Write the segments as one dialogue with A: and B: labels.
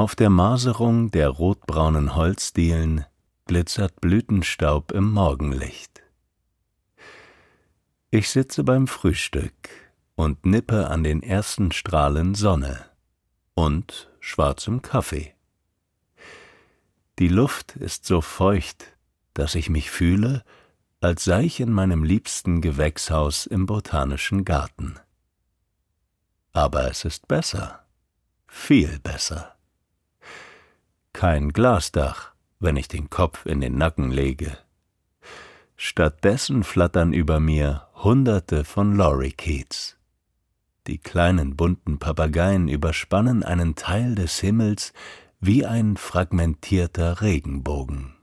A: Auf der Maserung der rotbraunen Holzdielen glitzert Blütenstaub im Morgenlicht. Ich sitze beim Frühstück und nippe an den ersten Strahlen Sonne und schwarzem Kaffee. Die Luft ist so feucht, dass ich mich fühle, als sei ich in meinem liebsten Gewächshaus im botanischen Garten. Aber es ist besser, viel besser. Kein Glasdach, wenn ich den Kopf in den Nacken lege. Stattdessen flattern über mir Hunderte von Lorikeets. Die kleinen bunten Papageien überspannen einen Teil des Himmels wie ein fragmentierter Regenbogen.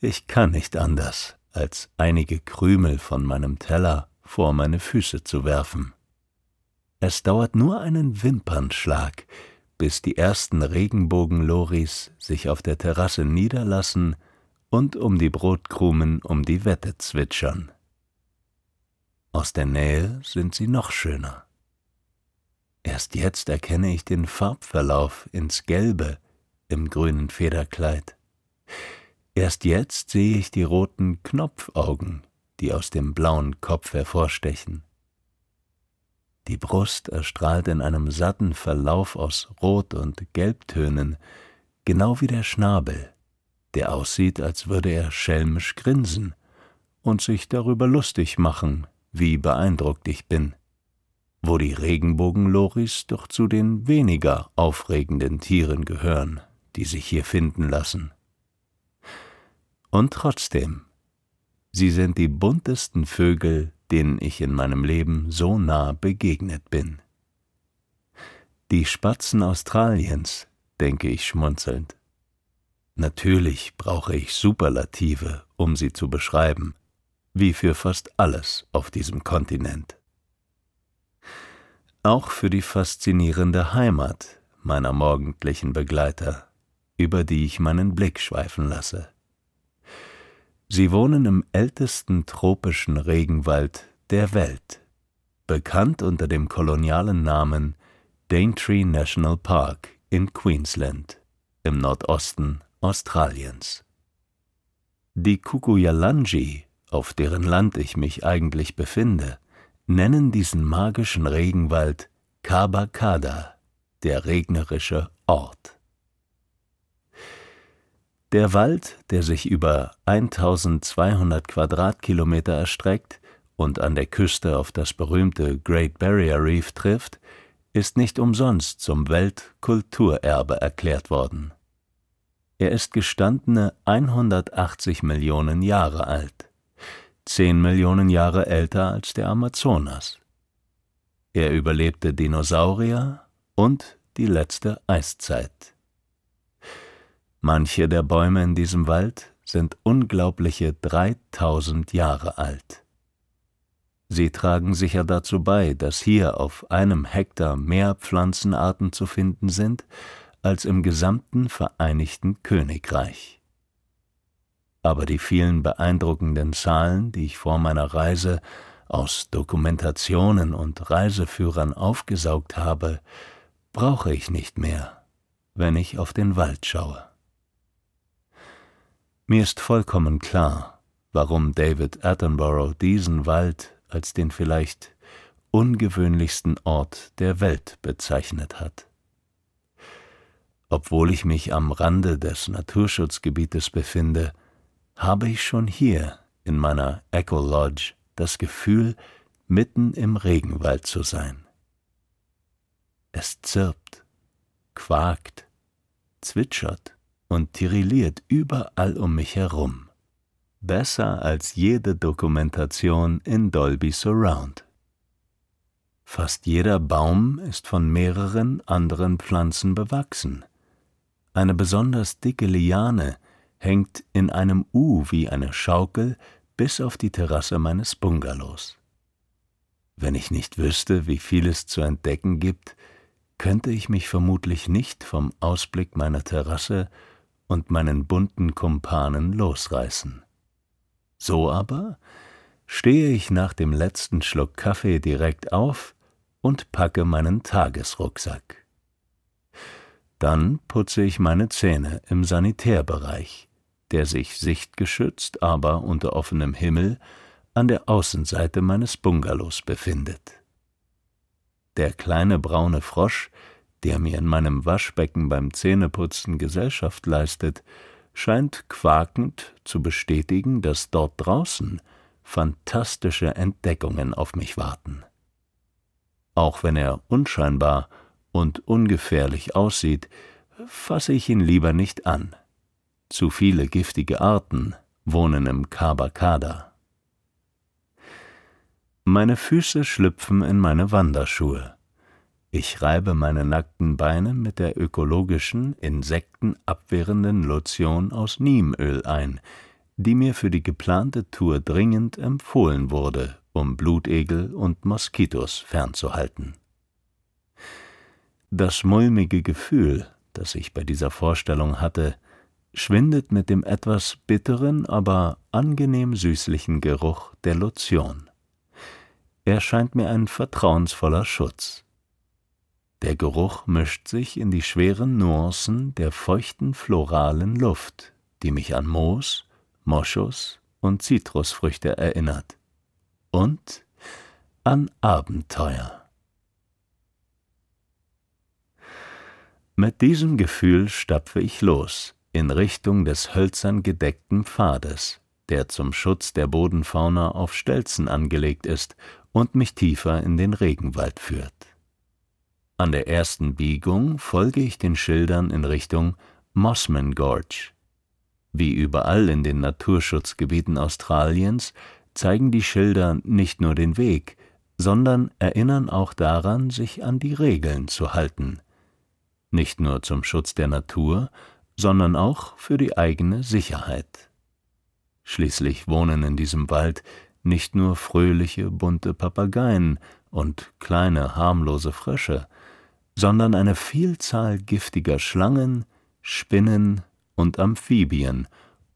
A: Ich kann nicht anders, als einige Krümel von meinem Teller vor meine Füße zu werfen. Es dauert nur einen Wimpernschlag, bis die ersten Regenbogenloris sich auf der Terrasse niederlassen und um die Brotkrumen um die Wette zwitschern. Aus der Nähe sind sie noch schöner. Erst jetzt erkenne ich den Farbverlauf ins Gelbe im grünen Federkleid. Erst jetzt sehe ich die roten Knopfaugen, die aus dem blauen Kopf hervorstechen. Die Brust erstrahlt in einem satten Verlauf aus Rot- und Gelbtönen, genau wie der Schnabel, der aussieht, als würde er schelmisch grinsen und sich darüber lustig machen, wie beeindruckt ich bin, wo die Regenbogenloris doch zu den weniger aufregenden Tieren gehören, die sich hier finden lassen. Und trotzdem, sie sind die buntesten Vögel, denen ich in meinem Leben so nah begegnet bin. Die Spatzen Australiens, denke ich schmunzelnd. Natürlich brauche ich Superlative, um sie zu beschreiben, wie für fast alles auf diesem Kontinent. Auch für die faszinierende Heimat meiner morgendlichen Begleiter, über die ich meinen Blick schweifen lasse. Sie wohnen im ältesten tropischen Regenwald der Welt, bekannt unter dem kolonialen Namen Daintree National Park in Queensland im Nordosten Australiens. Die Kukuyalanji, auf deren Land ich mich eigentlich befinde, nennen diesen magischen Regenwald Kabakada, der regnerische Ort. Der Wald, der sich über 1200 Quadratkilometer erstreckt und an der Küste auf das berühmte Great Barrier Reef trifft, ist nicht umsonst zum Weltkulturerbe erklärt worden. Er ist gestandene 180 Millionen Jahre alt, 10 Millionen Jahre älter als der Amazonas. Er überlebte Dinosaurier und die letzte Eiszeit. Manche der Bäume in diesem Wald sind unglaubliche 3000 Jahre alt. Sie tragen sicher dazu bei, dass hier auf einem Hektar mehr Pflanzenarten zu finden sind, als im gesamten Vereinigten Königreich. Aber die vielen beeindruckenden Zahlen, die ich vor meiner Reise aus Dokumentationen und Reiseführern aufgesaugt habe, brauche ich nicht mehr, wenn ich auf den Wald schaue. Mir ist vollkommen klar, warum David Attenborough diesen Wald als den vielleicht ungewöhnlichsten Ort der Welt bezeichnet hat. Obwohl ich mich am Rande des Naturschutzgebietes befinde, habe ich schon hier in meiner Echo Lodge das Gefühl, mitten im Regenwald zu sein. Es zirpt, quakt, zwitschert und tirilliert überall um mich herum. Besser als jede Dokumentation in Dolby Surround. Fast jeder Baum ist von mehreren anderen Pflanzen bewachsen. Eine besonders dicke Liane hängt in einem U wie eine Schaukel bis auf die Terrasse meines Bungalows. Wenn ich nicht wüsste, wie viel es zu entdecken gibt, könnte ich mich vermutlich nicht vom Ausblick meiner Terrasse und meinen bunten Kumpanen losreißen. So aber stehe ich nach dem letzten Schluck Kaffee direkt auf und packe meinen Tagesrucksack. Dann putze ich meine Zähne im Sanitärbereich, der sich sichtgeschützt, aber unter offenem Himmel an der Außenseite meines Bungalows befindet. Der kleine braune Frosch, der mir in meinem Waschbecken beim Zähneputzen Gesellschaft leistet, scheint quakend zu bestätigen, dass dort draußen fantastische Entdeckungen auf mich warten. Auch wenn er unscheinbar und ungefährlich aussieht, fasse ich ihn lieber nicht an. Zu viele giftige Arten wohnen im Kabakada. Meine Füße schlüpfen in meine Wanderschuhe. Ich reibe meine nackten Beine mit der ökologischen, insektenabwehrenden Lotion aus Niemöl ein, die mir für die geplante Tour dringend empfohlen wurde, um Blutegel und Moskitos fernzuhalten. Das mulmige Gefühl, das ich bei dieser Vorstellung hatte, schwindet mit dem etwas bitteren, aber angenehm süßlichen Geruch der Lotion. Er scheint mir ein vertrauensvoller Schutz. Der Geruch mischt sich in die schweren Nuancen der feuchten floralen Luft, die mich an Moos, Moschus und Zitrusfrüchte erinnert. Und an Abenteuer. Mit diesem Gefühl stapfe ich los in Richtung des hölzern gedeckten Pfades, der zum Schutz der Bodenfauna auf Stelzen angelegt ist und mich tiefer in den Regenwald führt. An der ersten Biegung folge ich den Schildern in Richtung Mossman Gorge. Wie überall in den Naturschutzgebieten Australiens zeigen die Schilder nicht nur den Weg, sondern erinnern auch daran, sich an die Regeln zu halten. Nicht nur zum Schutz der Natur, sondern auch für die eigene Sicherheit. Schließlich wohnen in diesem Wald nicht nur fröhliche, bunte Papageien und kleine, harmlose Frösche, sondern eine Vielzahl giftiger Schlangen, Spinnen und Amphibien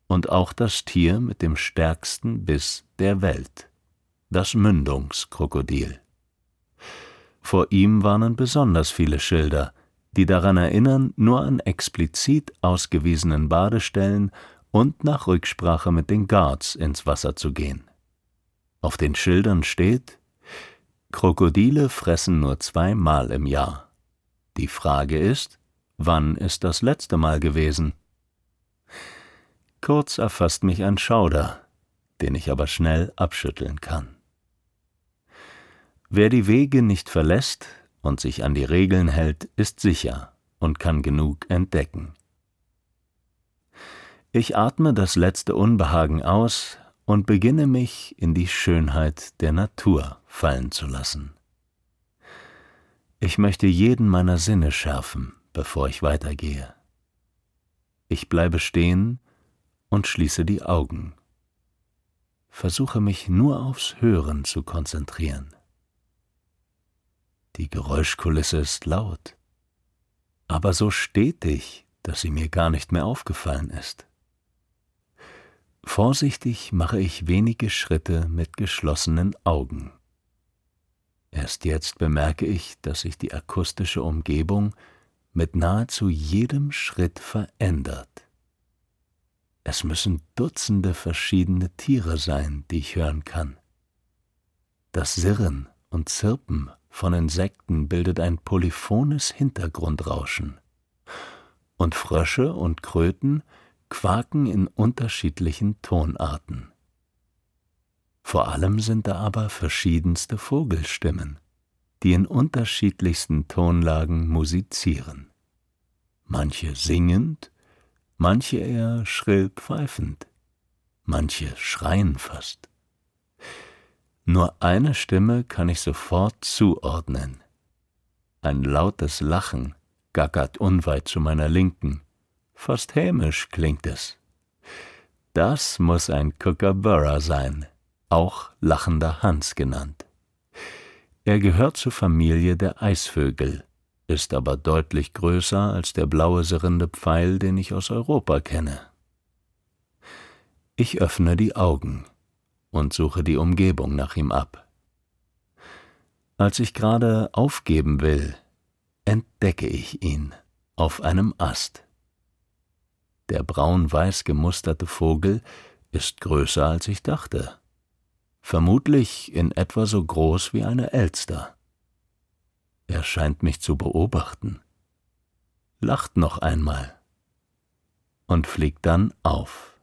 A: und auch das Tier mit dem stärksten Biss der Welt, das Mündungskrokodil. Vor ihm warnen besonders viele Schilder, die daran erinnern, nur an explizit ausgewiesenen Badestellen und nach Rücksprache mit den Guards ins Wasser zu gehen. Auf den Schildern steht Krokodile fressen nur zweimal im Jahr. Die Frage ist, wann ist das letzte Mal gewesen? Kurz erfasst mich ein Schauder, den ich aber schnell abschütteln kann. Wer die Wege nicht verlässt und sich an die Regeln hält, ist sicher und kann genug entdecken. Ich atme das letzte Unbehagen aus und beginne mich in die Schönheit der Natur fallen zu lassen. Ich möchte jeden meiner Sinne schärfen, bevor ich weitergehe. Ich bleibe stehen und schließe die Augen. Versuche mich nur aufs Hören zu konzentrieren. Die Geräuschkulisse ist laut, aber so stetig, dass sie mir gar nicht mehr aufgefallen ist. Vorsichtig mache ich wenige Schritte mit geschlossenen Augen. Erst jetzt bemerke ich, dass sich die akustische Umgebung mit nahezu jedem Schritt verändert. Es müssen Dutzende verschiedene Tiere sein, die ich hören kann. Das Sirren und Zirpen von Insekten bildet ein polyphones Hintergrundrauschen. Und Frösche und Kröten quaken in unterschiedlichen Tonarten. Vor allem sind da aber verschiedenste Vogelstimmen, die in unterschiedlichsten Tonlagen musizieren. Manche singend, manche eher schrill pfeifend, manche schreien fast. Nur eine Stimme kann ich sofort zuordnen. Ein lautes Lachen gackert unweit zu meiner Linken, fast hämisch klingt es. Das muss ein Kookaburra sein, auch lachender Hans genannt. Er gehört zur Familie der Eisvögel, ist aber deutlich größer als der blaue sirrende Pfeil, den ich aus Europa kenne. Ich öffne die Augen und suche die Umgebung nach ihm ab. Als ich gerade aufgeben will, entdecke ich ihn auf einem Ast. Der braun-weiß gemusterte Vogel ist größer als ich dachte vermutlich in etwa so groß wie eine Elster. Er scheint mich zu beobachten, lacht noch einmal und fliegt dann auf,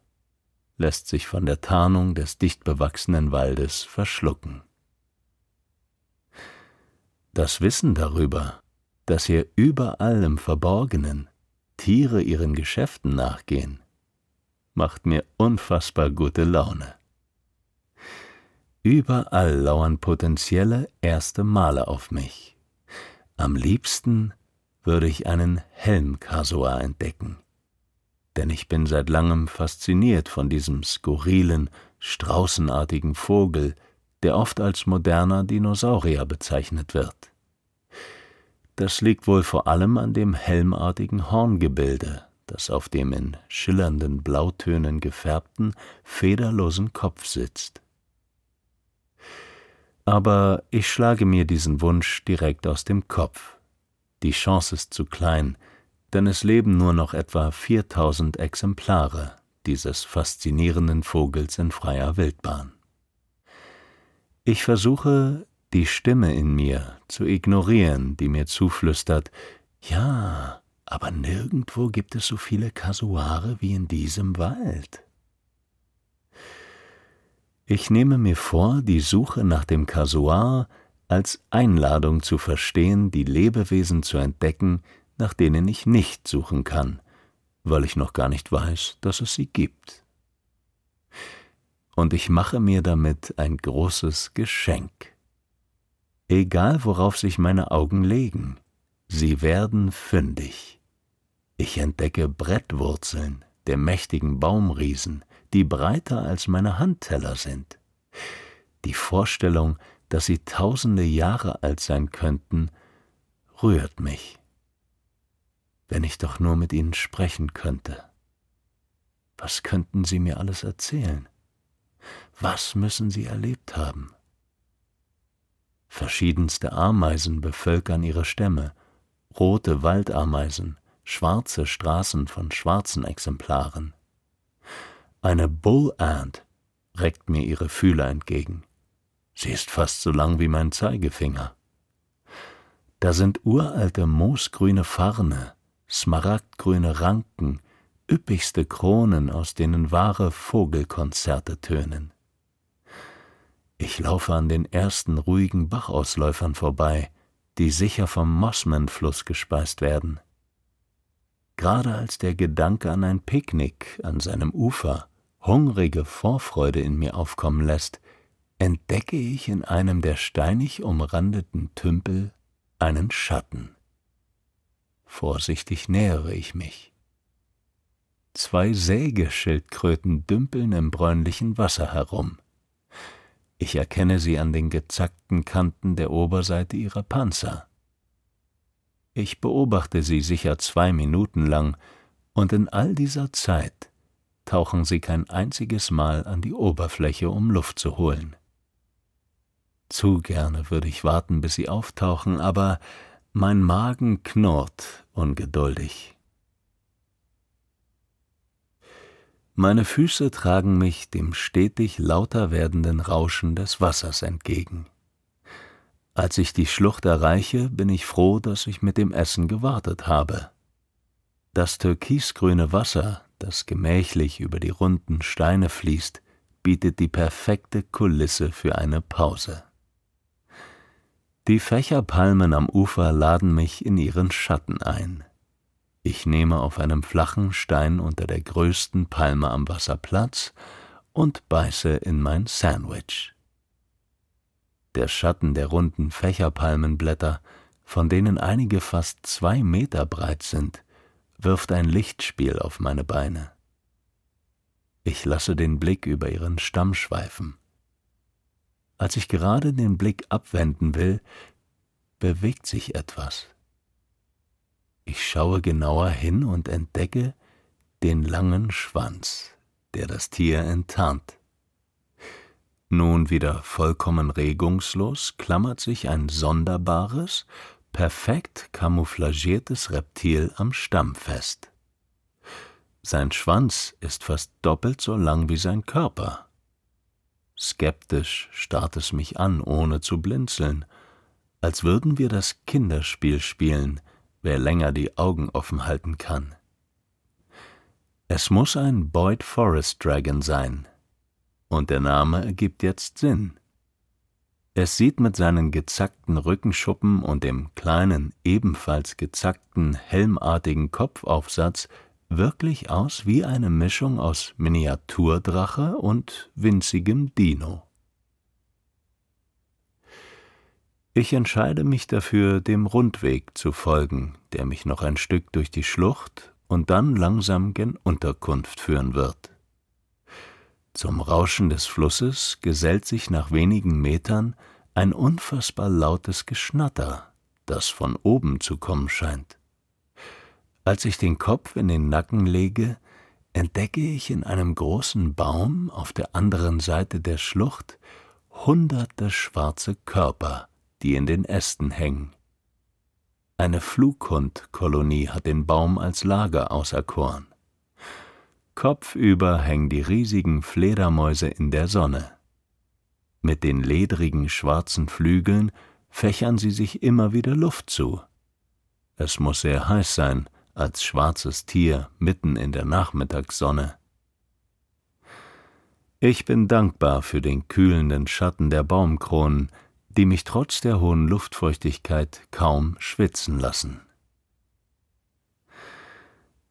A: lässt sich von der Tarnung des dicht bewachsenen Waldes verschlucken. Das Wissen darüber, dass hier überall im Verborgenen Tiere ihren Geschäften nachgehen, macht mir unfassbar gute Laune. Überall lauern potenzielle erste Male auf mich. Am liebsten würde ich einen Helmkasua entdecken. Denn ich bin seit langem fasziniert von diesem skurrilen, straußenartigen Vogel, der oft als moderner Dinosaurier bezeichnet wird. Das liegt wohl vor allem an dem helmartigen Horngebilde, das auf dem in schillernden Blautönen gefärbten, federlosen Kopf sitzt aber ich schlage mir diesen Wunsch direkt aus dem Kopf. Die Chance ist zu klein, denn es leben nur noch etwa 4000 Exemplare dieses faszinierenden Vogels in freier Wildbahn. Ich versuche, die Stimme in mir zu ignorieren, die mir zuflüstert, ja, aber nirgendwo gibt es so viele Kasuare wie in diesem Wald. Ich nehme mir vor, die Suche nach dem Kasuar als Einladung zu verstehen, die Lebewesen zu entdecken, nach denen ich nicht suchen kann, weil ich noch gar nicht weiß, dass es sie gibt. Und ich mache mir damit ein großes Geschenk. Egal worauf sich meine Augen legen, sie werden fündig. Ich entdecke Brettwurzeln der mächtigen Baumriesen, die breiter als meine Handteller sind. Die Vorstellung, dass sie tausende Jahre alt sein könnten, rührt mich. Wenn ich doch nur mit ihnen sprechen könnte. Was könnten sie mir alles erzählen? Was müssen sie erlebt haben? Verschiedenste Ameisen bevölkern ihre Stämme, rote Waldameisen, schwarze Straßen von schwarzen Exemplaren. Eine Bull Ant reckt mir ihre Fühler entgegen. Sie ist fast so lang wie mein Zeigefinger. Da sind uralte moosgrüne Farne, smaragdgrüne Ranken, üppigste Kronen, aus denen wahre Vogelkonzerte tönen. Ich laufe an den ersten ruhigen Bachausläufern vorbei, die sicher vom Mossman-Fluss gespeist werden gerade als der Gedanke an ein Picknick an seinem Ufer hungrige Vorfreude in mir aufkommen lässt, entdecke ich in einem der steinig umrandeten Tümpel einen Schatten. Vorsichtig nähere ich mich. Zwei Sägeschildkröten dümpeln im bräunlichen Wasser herum. Ich erkenne sie an den gezackten Kanten der Oberseite ihrer Panzer. Ich beobachte sie sicher zwei Minuten lang, und in all dieser Zeit tauchen sie kein einziges Mal an die Oberfläche, um Luft zu holen. Zu gerne würde ich warten, bis sie auftauchen, aber mein Magen knurrt ungeduldig. Meine Füße tragen mich dem stetig lauter werdenden Rauschen des Wassers entgegen. Als ich die Schlucht erreiche, bin ich froh, dass ich mit dem Essen gewartet habe. Das türkisgrüne Wasser, das gemächlich über die runden Steine fließt, bietet die perfekte Kulisse für eine Pause. Die Fächerpalmen am Ufer laden mich in ihren Schatten ein. Ich nehme auf einem flachen Stein unter der größten Palme am Wasser Platz und beiße in mein Sandwich. Der Schatten der runden Fächerpalmenblätter, von denen einige fast zwei Meter breit sind, wirft ein Lichtspiel auf meine Beine. Ich lasse den Blick über ihren Stamm schweifen. Als ich gerade den Blick abwenden will, bewegt sich etwas. Ich schaue genauer hin und entdecke den langen Schwanz, der das Tier enttarnt. Nun wieder vollkommen regungslos klammert sich ein sonderbares, perfekt kamouflagiertes Reptil am Stamm fest. Sein Schwanz ist fast doppelt so lang wie sein Körper. Skeptisch starrt es mich an, ohne zu blinzeln, als würden wir das Kinderspiel spielen, wer länger die Augen offen halten kann. Es muss ein Boyd Forest Dragon sein, und der Name ergibt jetzt Sinn. Es sieht mit seinen gezackten Rückenschuppen und dem kleinen, ebenfalls gezackten, helmartigen Kopfaufsatz wirklich aus wie eine Mischung aus Miniaturdrache und winzigem Dino. Ich entscheide mich dafür, dem Rundweg zu folgen, der mich noch ein Stück durch die Schlucht und dann langsam gen Unterkunft führen wird. Zum Rauschen des Flusses gesellt sich nach wenigen Metern ein unfassbar lautes Geschnatter, das von oben zu kommen scheint. Als ich den Kopf in den Nacken lege, entdecke ich in einem großen Baum auf der anderen Seite der Schlucht hunderte schwarze Körper, die in den Ästen hängen. Eine Flughundkolonie hat den Baum als Lager auserkoren. Kopfüber hängen die riesigen Fledermäuse in der Sonne. Mit den ledrigen schwarzen Flügeln fächern sie sich immer wieder Luft zu. Es muss sehr heiß sein, als schwarzes Tier mitten in der Nachmittagssonne. Ich bin dankbar für den kühlenden Schatten der Baumkronen, die mich trotz der hohen Luftfeuchtigkeit kaum schwitzen lassen.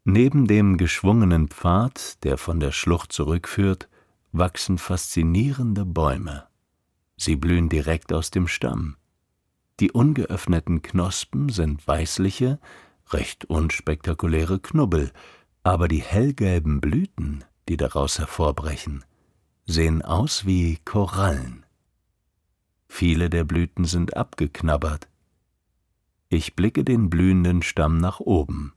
A: Neben dem geschwungenen Pfad, der von der Schlucht zurückführt, wachsen faszinierende Bäume. Sie blühen direkt aus dem Stamm. Die ungeöffneten Knospen sind weißliche, recht unspektakuläre Knubbel, aber die hellgelben Blüten, die daraus hervorbrechen, sehen aus wie Korallen. Viele der Blüten sind abgeknabbert. Ich blicke den blühenden Stamm nach oben.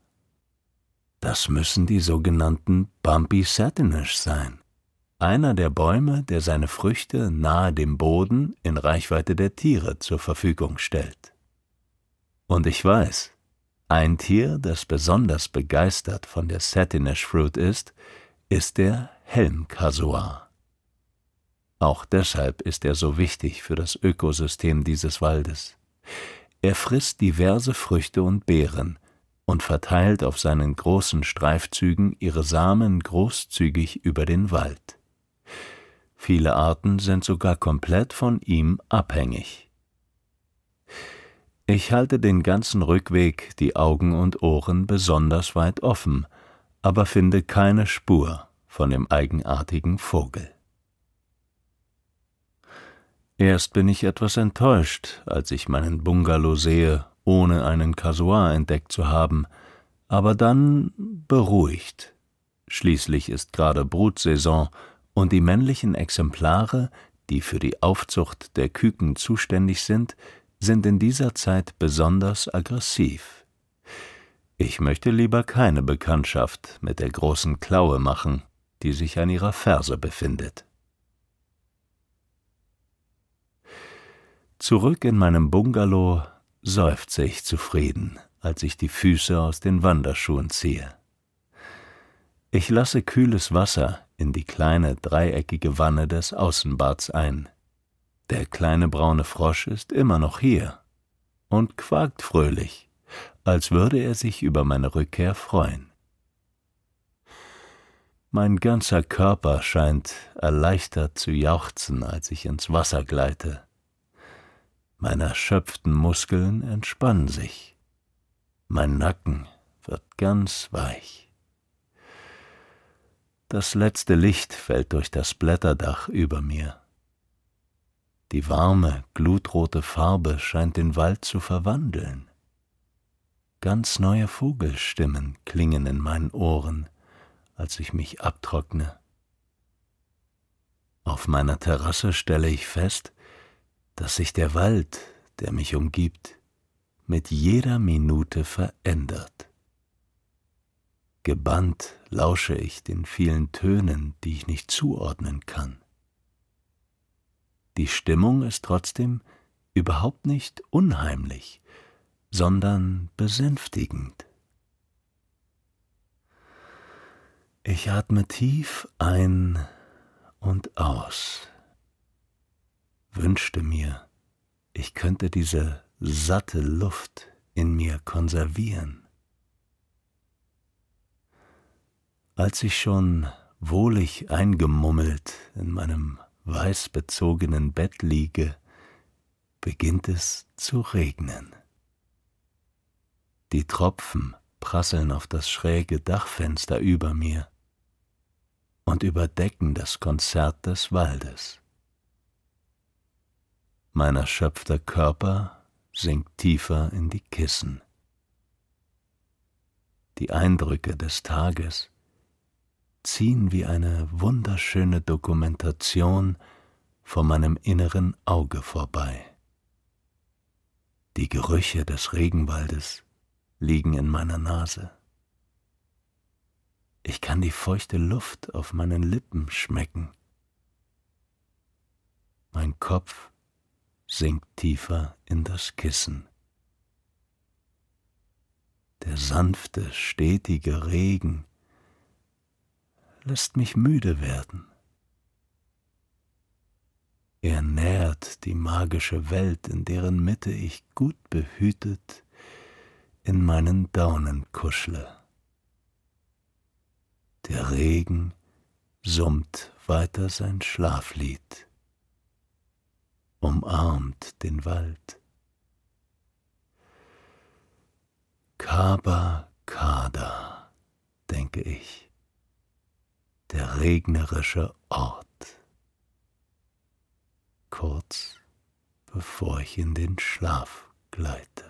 A: Das müssen die sogenannten Bumpy Satinish sein. Einer der Bäume, der seine Früchte nahe dem Boden in Reichweite der Tiere zur Verfügung stellt. Und ich weiß, ein Tier, das besonders begeistert von der Satinish Fruit ist, ist der Helmkasuar. Auch deshalb ist er so wichtig für das Ökosystem dieses Waldes. Er frisst diverse Früchte und Beeren und verteilt auf seinen großen Streifzügen ihre Samen großzügig über den Wald. Viele Arten sind sogar komplett von ihm abhängig. Ich halte den ganzen Rückweg die Augen und Ohren besonders weit offen, aber finde keine Spur von dem eigenartigen Vogel. Erst bin ich etwas enttäuscht, als ich meinen Bungalow sehe, ohne einen Kasuar entdeckt zu haben, aber dann beruhigt. Schließlich ist gerade Brutsaison und die männlichen Exemplare, die für die Aufzucht der Küken zuständig sind, sind in dieser Zeit besonders aggressiv. Ich möchte lieber keine Bekanntschaft mit der großen Klaue machen, die sich an ihrer Ferse befindet. Zurück in meinem Bungalow seufze ich zufrieden, als ich die Füße aus den Wanderschuhen ziehe. Ich lasse kühles Wasser in die kleine dreieckige Wanne des Außenbads ein. Der kleine braune Frosch ist immer noch hier und quakt fröhlich, als würde er sich über meine Rückkehr freuen. Mein ganzer Körper scheint erleichtert zu jauchzen, als ich ins Wasser gleite. Meine erschöpften Muskeln entspannen sich. Mein Nacken wird ganz weich. Das letzte Licht fällt durch das Blätterdach über mir. Die warme, glutrote Farbe scheint den Wald zu verwandeln. Ganz neue Vogelstimmen klingen in meinen Ohren, als ich mich abtrockne. Auf meiner Terrasse stelle ich fest, dass sich der Wald, der mich umgibt, mit jeder Minute verändert. Gebannt lausche ich den vielen Tönen, die ich nicht zuordnen kann. Die Stimmung ist trotzdem überhaupt nicht unheimlich, sondern besänftigend. Ich atme tief ein und aus wünschte mir, ich könnte diese satte Luft in mir konservieren. Als ich schon wohlig eingemummelt in meinem weißbezogenen Bett liege, beginnt es zu regnen. Die Tropfen prasseln auf das schräge Dachfenster über mir und überdecken das Konzert des Waldes. Mein erschöpfter Körper sinkt tiefer in die Kissen. Die Eindrücke des Tages ziehen wie eine wunderschöne Dokumentation vor meinem inneren Auge vorbei. Die Gerüche des Regenwaldes liegen in meiner Nase. Ich kann die feuchte Luft auf meinen Lippen schmecken. Mein Kopf sinkt tiefer in das Kissen. Der sanfte, stetige Regen lässt mich müde werden. Er nährt die magische Welt, in deren Mitte ich gut behütet in meinen Daunen kuschle. Der Regen summt weiter sein Schlaflied umarmt den Wald. Kaba Kada, denke ich, der regnerische Ort. Kurz bevor ich in den Schlaf gleite.